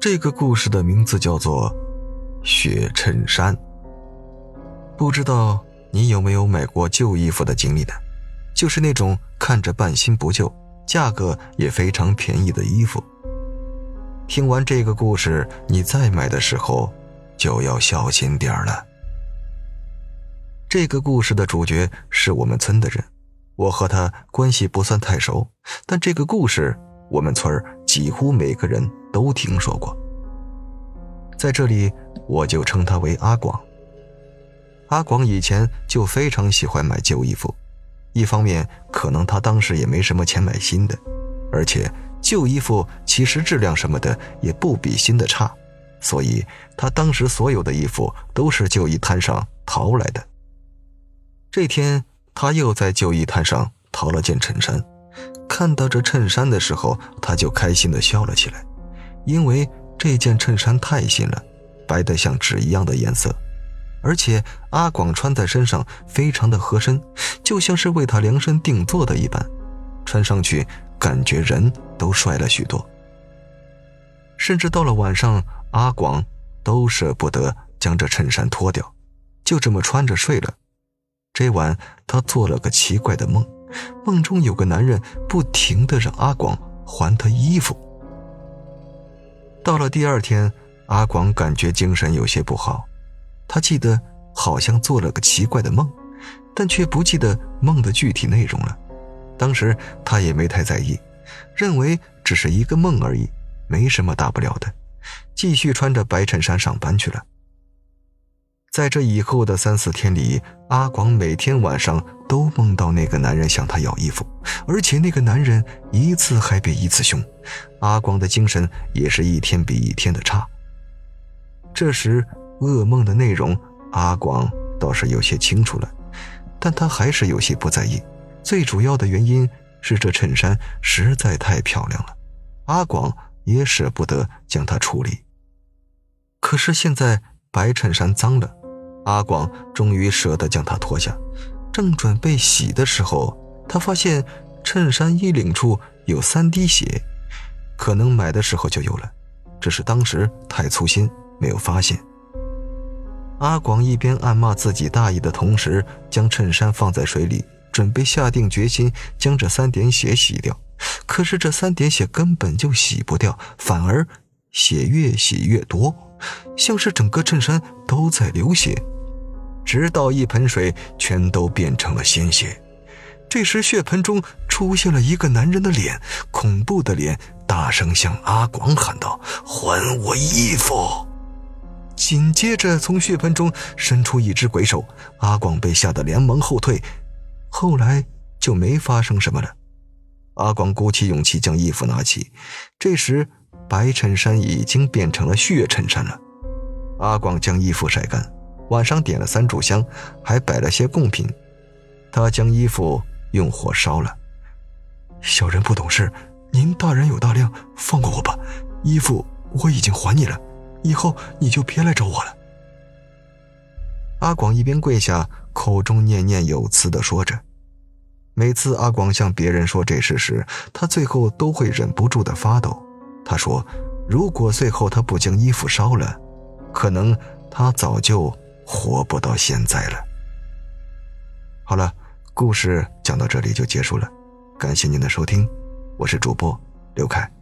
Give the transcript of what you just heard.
这个故事的名字叫做《血衬衫》。不知道你有没有买过旧衣服的经历呢？就是那种看着半新不旧、价格也非常便宜的衣服。听完这个故事，你再买的时候就要小心点了。这个故事的主角是我们村的人，我和他关系不算太熟，但这个故事我们村几乎每个人都听说过。在这里，我就称他为阿广。阿广以前就非常喜欢买旧衣服，一方面可能他当时也没什么钱买新的，而且。旧衣服其实质量什么的也不比新的差，所以他当时所有的衣服都是旧衣摊上淘来的。这天，他又在旧衣摊上淘了件衬衫，看到这衬衫的时候，他就开心的笑了起来，因为这件衬衫太新了，白的像纸一样的颜色，而且阿广穿在身上非常的合身，就像是为他量身定做的一般，穿上去。感觉人都帅了许多，甚至到了晚上，阿广都舍不得将这衬衫脱掉，就这么穿着睡了。这晚他做了个奇怪的梦，梦中有个男人不停的让阿广还他衣服。到了第二天，阿广感觉精神有些不好，他记得好像做了个奇怪的梦，但却不记得梦的具体内容了。当时他也没太在意，认为只是一个梦而已，没什么大不了的，继续穿着白衬衫上班去了。在这以后的三四天里，阿广每天晚上都梦到那个男人向他要衣服，而且那个男人一次还比一次凶，阿广的精神也是一天比一天的差。这时噩梦的内容，阿广倒是有些清楚了，但他还是有些不在意。最主要的原因是这衬衫实在太漂亮了，阿广也舍不得将它处理。可是现在白衬衫脏了，阿广终于舍得将它脱下，正准备洗的时候，他发现衬衫衣领处有三滴血，可能买的时候就有了，只是当时太粗心没有发现。阿广一边暗骂自己大意的同时，将衬衫放在水里。准备下定决心将这三点血洗掉，可是这三点血根本就洗不掉，反而血越洗越多，像是整个衬衫都在流血，直到一盆水全都变成了鲜血。这时，血盆中出现了一个男人的脸，恐怖的脸，大声向阿广喊道：“还我衣服！”紧接着，从血盆中伸出一只鬼手，阿广被吓得连忙后退。后来就没发生什么了。阿广鼓起勇气将衣服拿起，这时白衬衫已经变成了血衬衫了。阿广将衣服晒干，晚上点了三炷香，还摆了些贡品。他将衣服用火烧了。小人不懂事，您大人有大量，放过我吧。衣服我已经还你了，以后你就别来找我了。阿广一边跪下，口中念念有词地说着。每次阿广向别人说这事时，他最后都会忍不住的发抖。他说：“如果最后他不将衣服烧了，可能他早就活不到现在了。”好了，故事讲到这里就结束了，感谢您的收听，我是主播刘凯。